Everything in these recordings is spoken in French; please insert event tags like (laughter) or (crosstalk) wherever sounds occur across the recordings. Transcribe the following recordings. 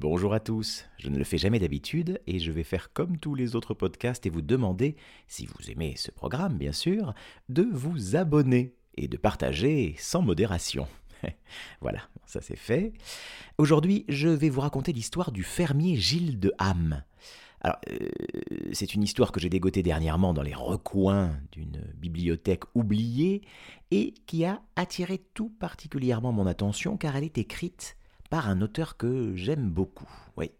Bonjour à tous, je ne le fais jamais d'habitude et je vais faire comme tous les autres podcasts et vous demander, si vous aimez ce programme bien sûr, de vous abonner et de partager sans modération. (laughs) voilà, ça c'est fait. Aujourd'hui, je vais vous raconter l'histoire du fermier Gilles de Ham. Alors, euh, c'est une histoire que j'ai dégotée dernièrement dans les recoins d'une bibliothèque oubliée et qui a attiré tout particulièrement mon attention car elle est écrite par un auteur que j'aime beaucoup. Oui.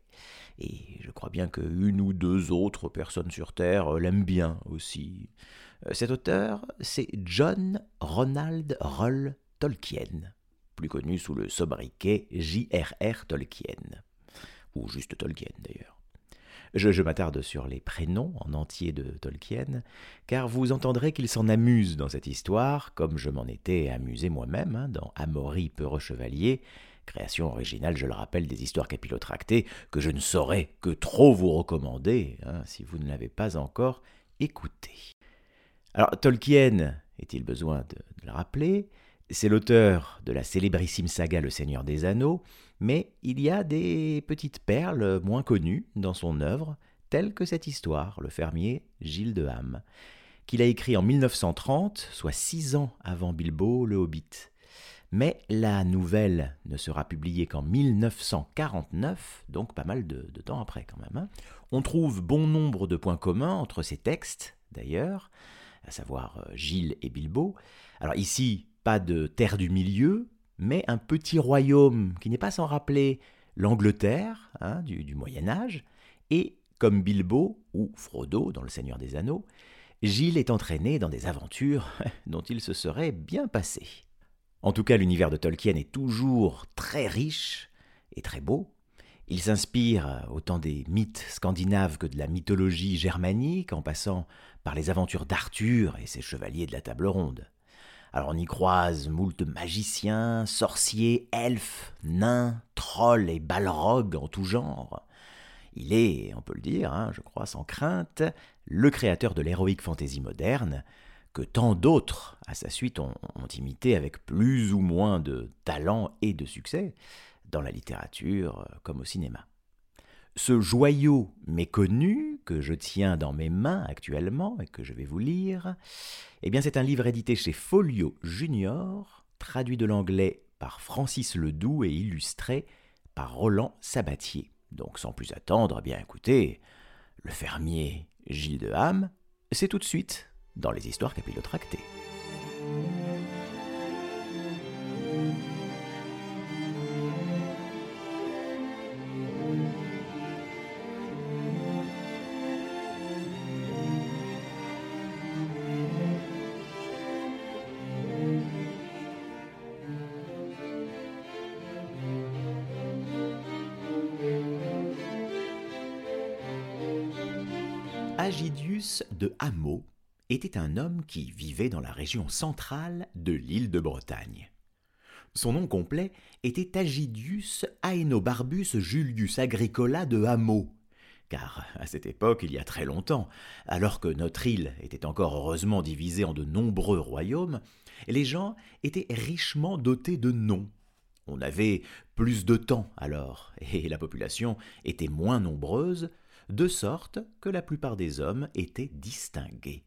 Et je crois bien qu'une ou deux autres personnes sur Terre l'aiment bien aussi. Euh, cet auteur, c'est John Ronald Roll Tolkien, plus connu sous le sobriquet J.R.R. Tolkien, ou juste Tolkien d'ailleurs. Je, m'attarde sur les prénoms en entier de Tolkien, car vous entendrez qu'il s'en amuse dans cette histoire, comme je m'en étais amusé moi-même hein, dans Amory Peureux Chevalier, création originale, je le rappelle, des histoires capillotractées, que je ne saurais que trop vous recommander, hein, si vous ne l'avez pas encore écouté. Alors, Tolkien, est-il besoin de, le rappeler, c'est l'auteur de la célébrissime saga Le Seigneur des Anneaux, mais il y a des petites perles moins connues dans son œuvre, telles que cette histoire, le fermier Gilles de Ham, qu'il a écrit en 1930, soit six ans avant Bilbo le Hobbit. Mais la nouvelle ne sera publiée qu'en 1949, donc pas mal de, temps après quand même. Hein. On trouve bon nombre de points communs entre ces textes, d'ailleurs, à savoir euh, Gilles et Bilbo. Alors ici, pas de terre du milieu, mais un petit royaume qui n'est pas sans rappeler l'Angleterre hein, du, Moyen Âge, et comme Bilbo ou Frodo dans Le Seigneur des Anneaux, Gilles est entraîné dans des aventures (laughs) dont il se serait bien passé. En tout cas, l'univers de Tolkien est toujours très riche et très beau. Il s'inspire autant des mythes scandinaves que de la mythologie germanique, en passant par les aventures d'Arthur et ses chevaliers de la table ronde. Alors on y croise moult magiciens, sorciers, elfes, nains, trolls et balrogs en tout genre. Il est, on peut le dire, hein, je crois sans crainte, le créateur de l'héroïque fantaisie moderne, que tant d'autres à sa suite ont, imité avec plus ou moins de talent et de succès, dans la littérature comme au cinéma. Ce joyau méconnu que je tiens dans mes mains actuellement et que je vais vous lire, eh bien c'est un livre édité chez Folio Junior, traduit de l'anglais par Francis Ledoux et illustré par Roland Sabatier. Donc sans plus attendre, eh bien écoutez, le fermier Gilles de Ham, c'est tout de suite dans les histoires capillotractées. Agidius de Hameau était un homme qui vivait dans la région centrale de l'île de Bretagne. Son nom complet était Agidius Aenobarbus Julius Agricola de Hameau, car à cette époque, il y a très longtemps, alors que notre île était encore heureusement divisée en de nombreux royaumes, les gens étaient richement dotés de noms. On avait plus de temps alors, et la population était moins nombreuse, de sorte que la plupart des hommes étaient distingués.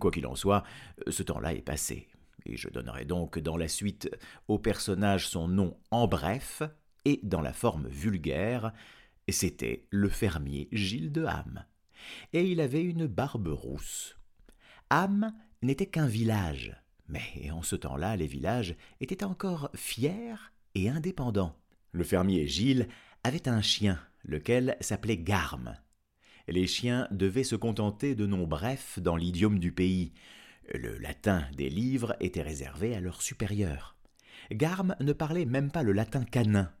Quoi qu'il en soit, ce temps-là est passé, et je donnerai donc dans la suite au personnage son nom en bref et dans la forme vulgaire. C'était le fermier Gilles de Ham, et il avait une barbe rousse. Ham n'était qu'un village, mais en ce temps-là, les villages étaient encore fiers et indépendants. Le fermier Gilles avait un chien lequel s'appelait Garme. Les chiens devaient se contenter de noms brefs dans l'idiome du pays. Le latin des livres était réservé à leurs supérieurs. Garme ne parlait même pas le latin canin,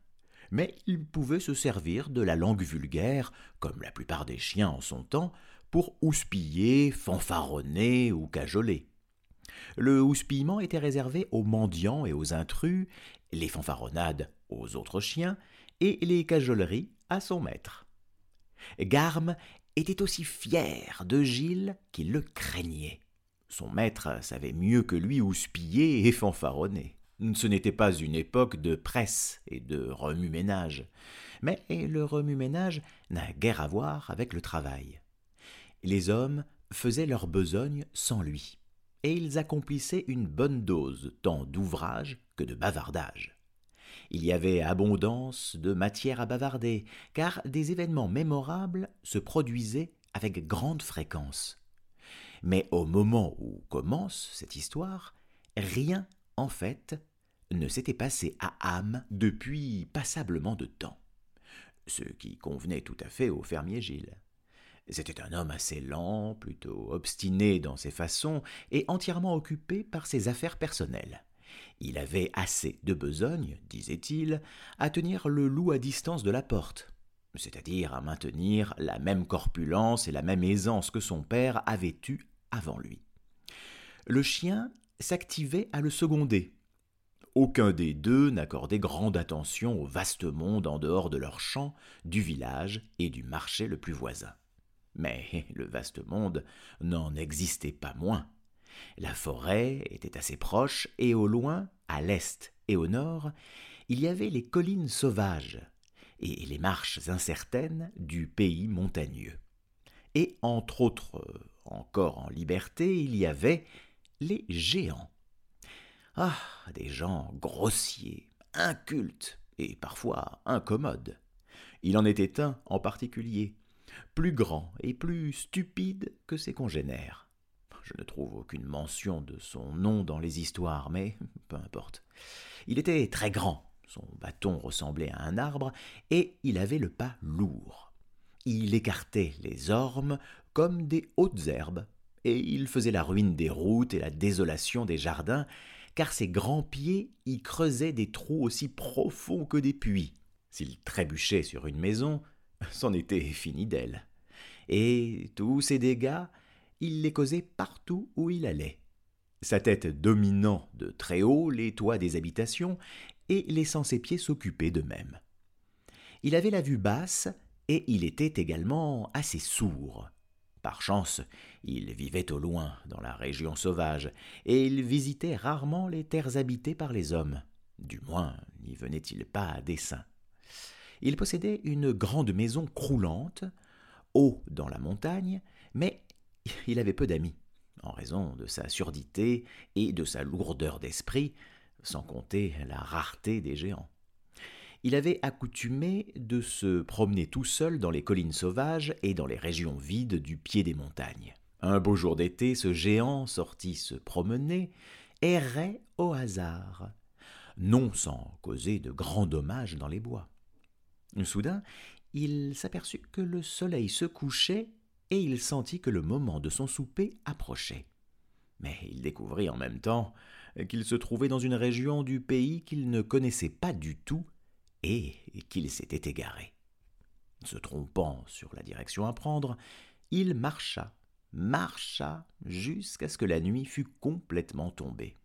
mais il pouvait se servir de la langue vulgaire, comme la plupart des chiens en son temps, pour houspiller, fanfaronner ou cajoler. Le houspillement était réservé aux mendiants et aux intrus, les fanfaronnades aux autres chiens, et les cajoleries à son maître. Garme était aussi fier de Gilles qu'il le craignait. Son maître savait mieux que lui houspiller et fanfaronner. Ce n'était pas une époque de presse et de remue-ménage. Mais le remue-ménage n'a guère à voir avec le travail. Les hommes faisaient leur besogne sans lui, et ils accomplissaient une bonne dose tant d'ouvrage que de bavardage. Il y avait abondance de matière à bavarder, car des événements mémorables se produisaient avec grande fréquence. Mais au moment où commence cette histoire, rien, en fait, ne s'était passé à âme depuis passablement de temps. Ce qui convenait tout à fait au fermier Gilles. C'était un homme assez lent, plutôt obstiné dans ses façons et entièrement occupé par ses affaires personnelles. Il avait assez de besogne, disait-il, à tenir le loup à distance de la porte, c'est-à-dire à maintenir la même corpulence et la même aisance que son père avait eue avant lui. Le chien s'activait à le seconder. Aucun des deux n'accordait grande attention au vaste monde en dehors de leur champ, du village et du marché le plus voisin. Mais le vaste monde n'en existait pas moins. La forêt était assez proche, et au loin, à l'est et au nord, il y avait les collines sauvages et les marches incertaines du pays montagneux. Et entre autres, encore en liberté, il y avait les géants. Ah, des gens grossiers, incultes et parfois incommodes. Il en était un en particulier, plus grand et plus stupide que ses congénères. Je ne trouve aucune mention de son nom dans les histoires, mais peu importe. Il était très grand, son bâton ressemblait à un arbre, et il avait le pas lourd. Il écartait les ormes comme des hautes herbes, et il faisait la ruine des routes et la désolation des jardins, car ses grands pieds y creusaient des trous aussi profonds que des puits. S'il trébuchait sur une maison, c'en était fini d'elle. Et tous ses dégâts, il les causait partout où il allait. Sa tête dominant de très haut les toits des habitations et laissant ses pieds s'occuper d'eux-mêmes. Il avait la vue basse et il était également assez sourd. Par chance, il vivait au loin, dans la région sauvage, et il visitait rarement les terres habitées par les hommes. Du moins, n'y venait-il pas à dessein. Il possédait une grande maison croulante, haut dans la montagne, mais il avait peu d'amis, en raison de sa surdité et de sa lourdeur d'esprit, sans compter la rareté des géants. Il avait accoutumé de se promener tout seul dans les collines sauvages et dans les régions vides du pied des montagnes. Un beau jour d'été, ce géant sorti se promener, errait au hasard, non sans causer de grands dommages dans les bois. Soudain, il s'aperçut que le soleil se couchait et il sentit que le moment de son souper approchait. Mais il découvrit en même temps qu'il se trouvait dans une région du pays qu'il ne connaissait pas du tout et qu'il s'était égaré. Se trompant sur la direction à prendre, il marcha, marcha jusqu'à ce que la nuit fût complètement tombée.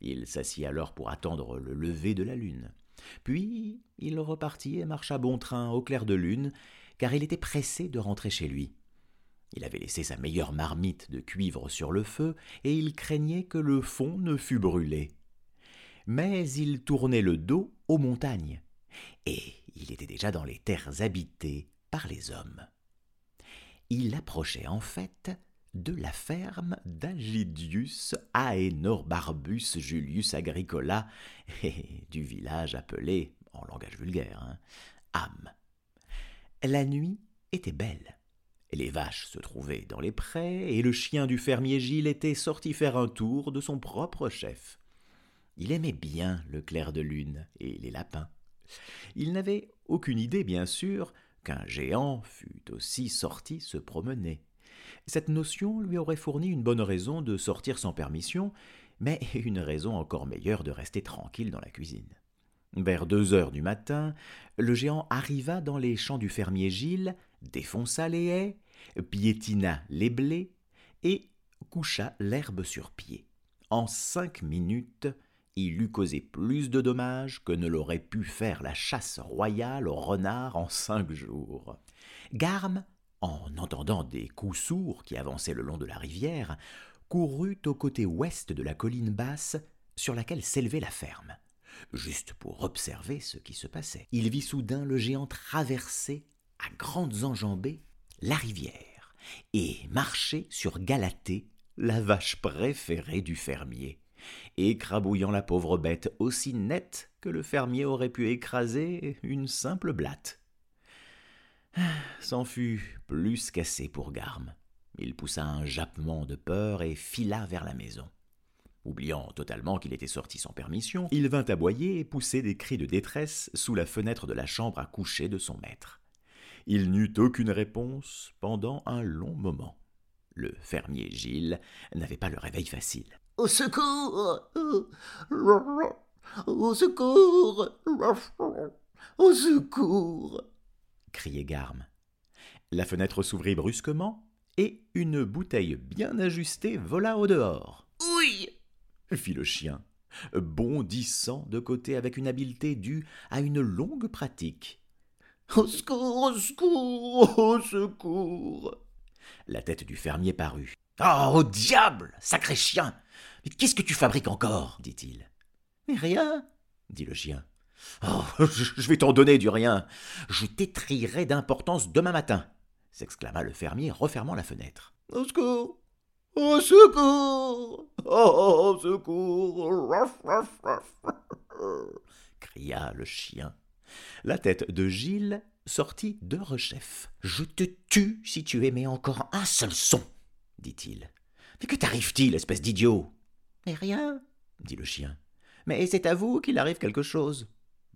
Il s'assit alors pour attendre le lever de la lune. Puis il repartit et marcha bon train au clair de lune, car il était pressé de rentrer chez lui. Il avait laissé sa meilleure marmite de cuivre sur le feu, et il craignait que le fond ne fût brûlé. Mais il tournait le dos aux montagnes, et il était déjà dans les terres habitées par les hommes. Il approchait en fait de la ferme d'Agidius Aenor-Barbus Julius Agricola (laughs) et du village appelé, en langage vulgaire, hein, Am. La nuit était belle. Les vaches se trouvaient dans les prés et le chien du fermier Gilles était sorti faire un tour de son propre chef. Il aimait bien le clair de lune et les lapins. Il n'avait aucune idée, bien sûr, qu'un géant fût aussi sorti se promener. Cette notion lui aurait fourni une bonne raison de sortir sans permission, mais une raison encore meilleure de rester tranquille dans la cuisine. Vers deux heures du matin, le géant arriva dans les champs du fermier Gilles, défonça les haies, piétina les blés et coucha l'herbe sur pied. En cinq minutes, il eût causé plus de dommages que ne l'aurait pu faire la chasse royale au renard en cinq jours. Garme en entendant des coups sourds qui avançaient le long de la rivière, courut au côté ouest de la colline basse sur laquelle s'élevait la ferme. juste pour observer ce qui se passait. Il vit soudain le géant traverser, à grandes enjambées, la rivière, et marcher sur Galatée, la vache préférée du fermier, écrabouillant la pauvre bête aussi nette que le fermier aurait pu écraser une simple blatte. C'en fut plus qu'assez pour Garme. Il poussa un jappement de peur et fila vers la maison. Oubliant totalement qu'il était sorti sans permission, il vint aboyer et pousser des cris de détresse sous la fenêtre de la chambre à coucher de son maître. Il n'eut aucune réponse pendant un long moment. Le fermier Gilles n'avait pas le réveil facile. Au secours Au secours Au secours criait Garme. La fenêtre s'ouvrit brusquement et une bouteille bien ajustée vola au dehors. Oui fit le chien, bondissant de côté avec une habileté due à une longue pratique. Au secours, au secours, au secours La tête du fermier parut. Oh, au diable Sacré chien Mais qu'est-ce que tu fabriques encore dit-il. Mais rien, dit le chien. Oh, je vais t'en donner du rien. Je t'étrillerai d'importance demain matin, s'exclama le fermier, refermant la fenêtre. Au secours Au secours Au secours (laughs) cria le chien. La tête de Gilles sortit de rechef. Je te tue si tu émets encore un seul son, dit-il. Mais que t'arrive-t-il, espèce d'idiot? Mais rien, dit le chien. Mais c'est à vous qu'il arrive quelque chose.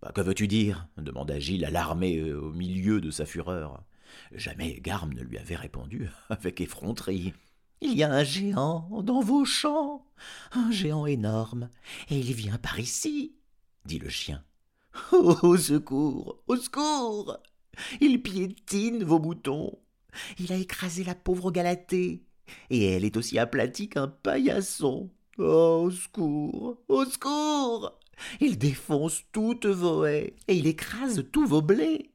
Bah, que veux-tu dire? demanda Gilles, alarmé euh, au milieu de sa fureur. Jamais Garme ne lui avait répondu (laughs) avec effronterie. Il y a un géant dans vos champs, un géant énorme, et il vient par ici, dit le chien. (laughs) Au secours, au secours Il piétine vos boutons. Il a écrasé la pauvre Galatée, et elle est aussi aplatie qu'un paillasson. Oh, au secours, au secours Il défonce toutes vos haies, et il écrase tous vos blés.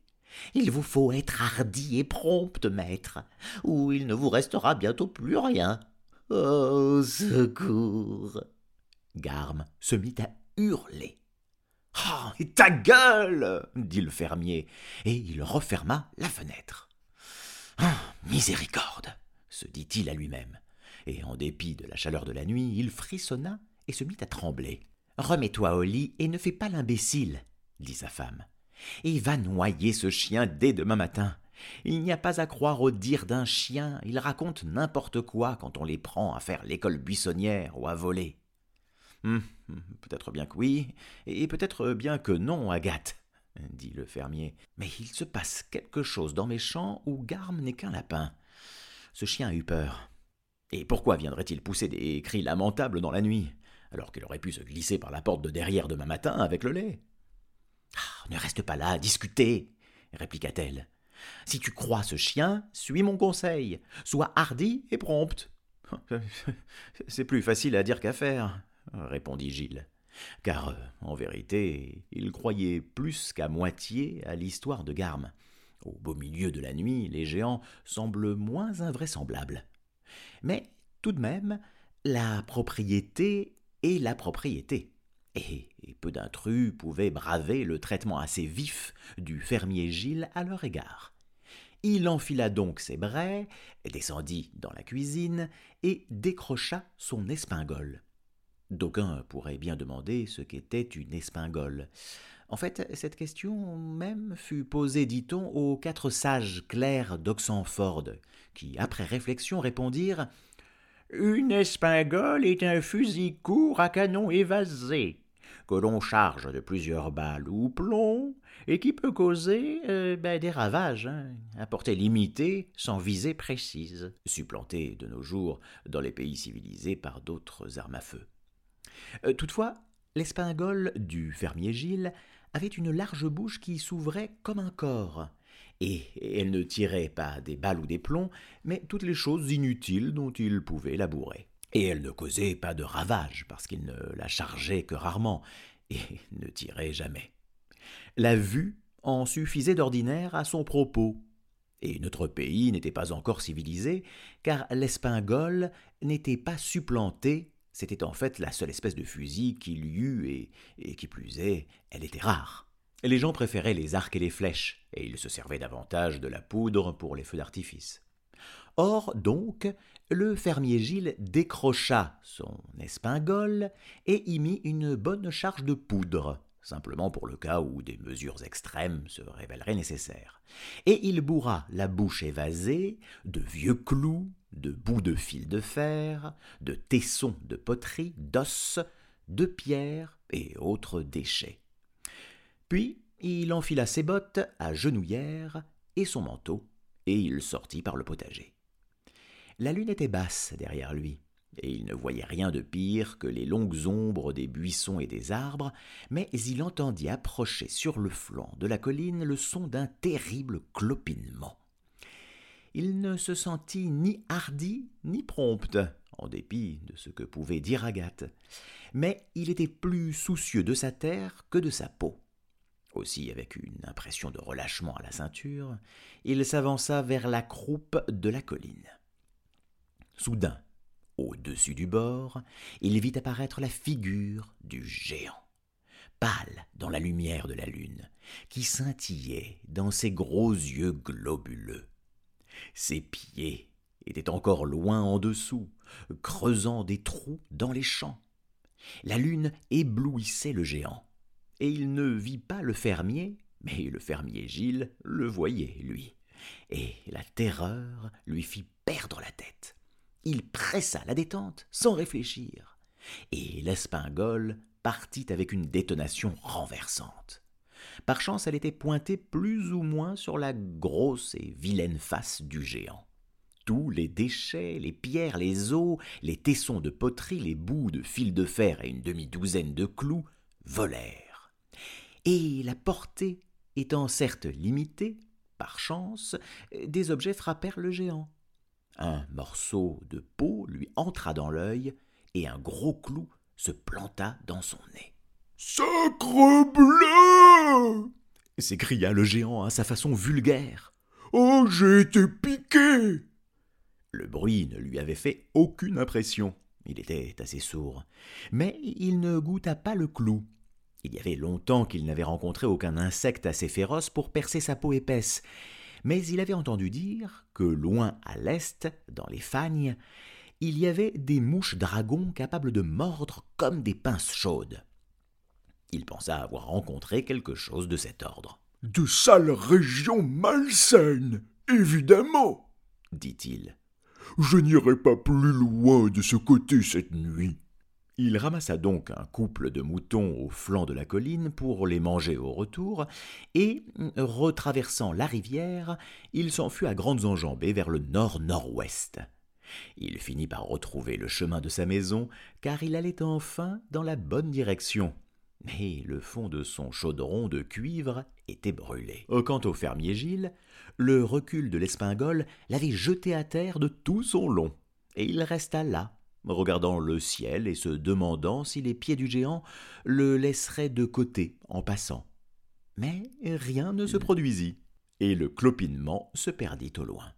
Il vous faut être hardi et prompt, maître, ou il ne vous restera bientôt plus rien. Oh, secours Garme se mit à hurler. Ah, et ta gueule dit le fermier, et il referma la fenêtre. Ah, miséricorde se dit-il à lui-même, et en dépit de la chaleur de la nuit, il frissonna et se mit à trembler. Remets-toi au lit et ne fais pas l'imbécile, dit sa femme, et va noyer ce chien dès demain matin. Il n'y a pas à croire au dire d'un chien, il raconte n'importe quoi quand on les prend à faire l'école buissonnière ou à voler. Hum, hum, peut-être bien que oui, et peut-être bien que non, Agathe, dit le fermier. Mais il se passe quelque chose dans mes champs où Garme n'est qu'un lapin. Ce chien a eu peur. Et pourquoi viendrait-il pousser des cris lamentables dans la nuit, alors qu'il aurait pu se glisser par la porte de derrière demain matin avec le lait? Ah, Ne reste pas là à discuter, répliqua-t-elle. Si tu crois ce chien, suis mon conseil. Sois hardi et prompte. (laughs) C'est plus facile à dire qu'à faire, répondit Gilles. Car, euh, en vérité, il croyait plus qu'à moitié à l'histoire de Garme. Au beau milieu de la nuit, les géants semblent moins invraisemblables. Mais, tout de même, la propriété est la propriété. Et, peu d'intrus pouvaient braver le traitement assez vif du fermier Gilles à leur égard. Il enfila donc ses braies, descendit dans la cuisine et décrocha son espingole. D'aucuns pourraient bien demander ce qu'était une espingole. En fait, cette question même fut posée, dit-on, aux quatre sages clercs d'Oxenford, qui, après réflexion, répondirent Une espingole est un fusil court à canon évasé, que l'on charge de plusieurs balles ou plombs, et qui peut causer euh, ben, des ravages, hein, à portée limitée, sans visée précise, supplanté de nos jours dans les pays civilisés par d'autres armes à feu. Euh, toutefois, l'espingole du fermier Gilles avait une large bouche qui s'ouvrait comme un corps, et elle ne tirait pas des balles ou des plombs, mais toutes les choses inutiles dont il pouvait labourer. Et elle ne causait pas de ravages, parce qu'il ne la chargeait que rarement, et (laughs) ne tirait jamais. La vue en suffisait d'ordinaire à son propos, et notre pays n'était pas encore civilisé, car l'espingole n'était pas supplanté C'était en fait la seule espèce de fusil qu'il y eût, et, qui plus est, elle était rare. Les gens préféraient les arcs et les flèches, et ils se servaient davantage de la poudre pour les feux d'artifice. Or, donc, le fermier Gilles décrocha son espingole et y mit une bonne charge de poudre, simplement pour le cas où des mesures extrêmes se révéleraient nécessaires. Et il bourra la bouche évasée de vieux clous, de bouts de fil de fer, de tessons de poterie, d'os, de pierres et autres déchets. Puis il enfila ses bottes à genouillères et son manteau, et il sortit par le potager. La lune était basse derrière lui, et il ne voyait rien de pire que les longues ombres des buissons et des arbres, mais il entendit approcher sur le flanc de la colline le son d'un terrible clopinement. Il ne se sentit ni hardi ni prompte, en dépit de ce que pouvait dire Agathe, mais il était plus soucieux de sa terre que de sa peau. Aussi, avec une impression de relâchement à la ceinture, il s'avança vers la croupe de la colline. Soudain, au-dessus du bord, il vit apparaître la figure du géant, pâle dans la lumière de la lune, qui scintillait dans ses gros yeux globuleux. Ses pieds étaient encore loin en dessous, creusant des trous dans les champs. La lune éblouissait le géant, et il ne vit pas le fermier, mais le fermier Gilles le voyait, lui, et la terreur lui fit perdre la tête il pressa la détente sans réfléchir, et l'espingole partit avec une détonation renversante. Par chance, elle était pointée plus ou moins sur la grosse et vilaine face du géant. Tous les déchets, les pierres, les os, les tessons de poterie, les bouts de fil de fer et une demi-douzaine de clous volèrent. Et la portée étant certes limitée, par chance, des objets frappèrent le géant. Un morceau de peau lui entra dans l'œil et un gros clou se planta dans son nez. Sacre bleu s'écria le géant à sa façon vulgaire. Oh, j'ai été piqué Le bruit ne lui avait fait aucune impression. Il était assez sourd. Mais il ne goûta pas le clou. Il y avait longtemps qu'il n'avait rencontré aucun insecte assez féroce pour percer sa peau épaisse, mais il avait entendu dire que loin à l'est, dans les fagnes, il y avait des mouches dragons capables de mordre comme des pinces chaudes. Il pensa avoir rencontré quelque chose de cet ordre. De sales régions malsaines, évidemment, dit-il. Je n'irai pas plus loin de ce côté cette nuit. Il ramassa donc un couple de moutons au flanc de la colline pour les manger au retour, et, retraversant la rivière, il s'en fut à grandes enjambées vers le nord-nord-ouest. Il finit par retrouver le chemin de sa maison, car il allait enfin dans la bonne direction. Mais le fond de son chaudron de cuivre était brûlé. Quant au fermier Gilles, le recul de l'espingole l'avait jeté à terre de tout son long, et il resta là, regardant le ciel et se demandant si les pieds du géant le laisseraient de côté en passant. Mais rien ne se produisit, et le clopinement se perdit au loin.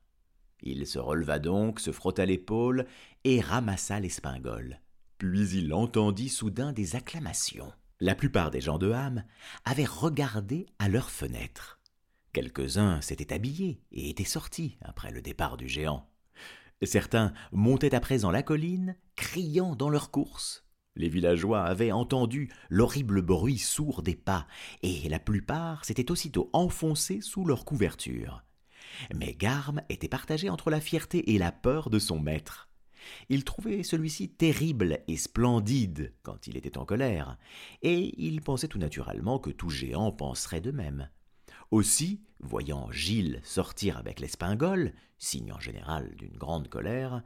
Il se releva donc, se frotta l'épaule et ramassa l'espingole. Puis il entendit soudain des acclamations. La plupart des gens de Ham avaient regardé à leurs fenêtres. Quelques-uns s'étaient habillés et étaient sortis après le départ du géant. Certains montaient à présent la colline, criant dans leur course. Les villageois avaient entendu l'horrible bruit sourd des pas, et la plupart s'étaient aussitôt enfoncés sous leur couverture. Mais Garme était partagé entre la fierté et la peur de son maître. Il trouvait celui-ci terrible et splendide quand il était en colère, et il pensait tout naturellement que tout géant penserait de même. Aussi, voyant Gilles sortir avec l'espingole, signe en général d'une grande colère,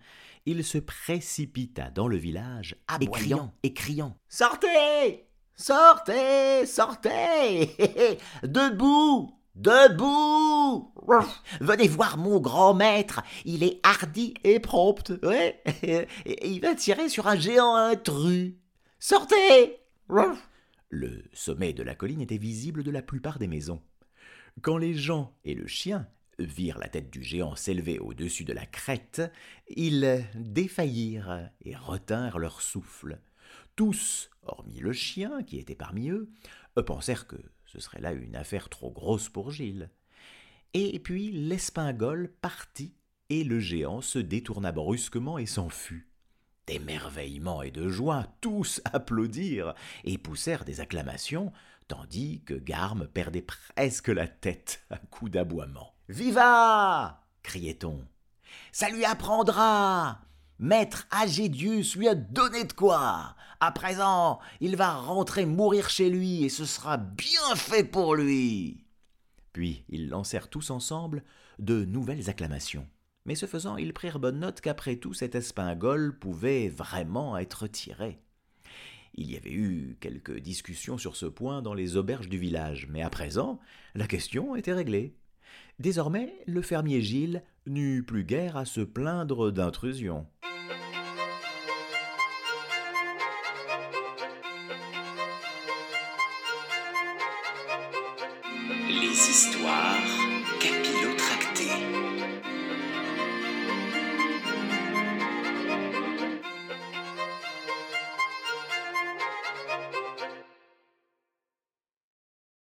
il se précipita dans le village, criant et criant Sortez! Sortez! Sortez! (laughs) Debout! Debout! (laughs) Venez voir mon grand maître, il est hardi et prompt, ouais, (laughs) il va tirer sur un géant intrus. Sortez! Le sommet de la colline était visible de la plupart des maisons. Quand les gens et le chien virent la tête du géant s'élever au-dessus de la crête, ils défaillirent et retinrent leur souffle. Tous, hormis le chien qui était parmi eux, pensèrent que ce serait là une affaire trop grosse pour Gilles. Et puis l'espingole partit, et le géant se détourna brusquement et s'en fut. D'émerveillement et de joie, tous applaudirent et poussèrent des acclamations, tandis que Garme perdait presque la tête à coups d'aboiement. Viva criait-on. Ça lui apprendra Maître Agédius lui a donné de quoi. À présent, il va rentrer mourir chez lui et ce sera bien fait pour lui. Puis ils lancèrent tous ensemble de nouvelles acclamations. Mais ce faisant, ils prirent bonne note qu'après tout, cet espingole pouvait vraiment être tiré. Il y avait eu quelques discussions sur ce point dans les auberges du village, mais à présent, la question était réglée. Désormais, le fermier Gilles n'eut plus guère à se plaindre d'intrusion.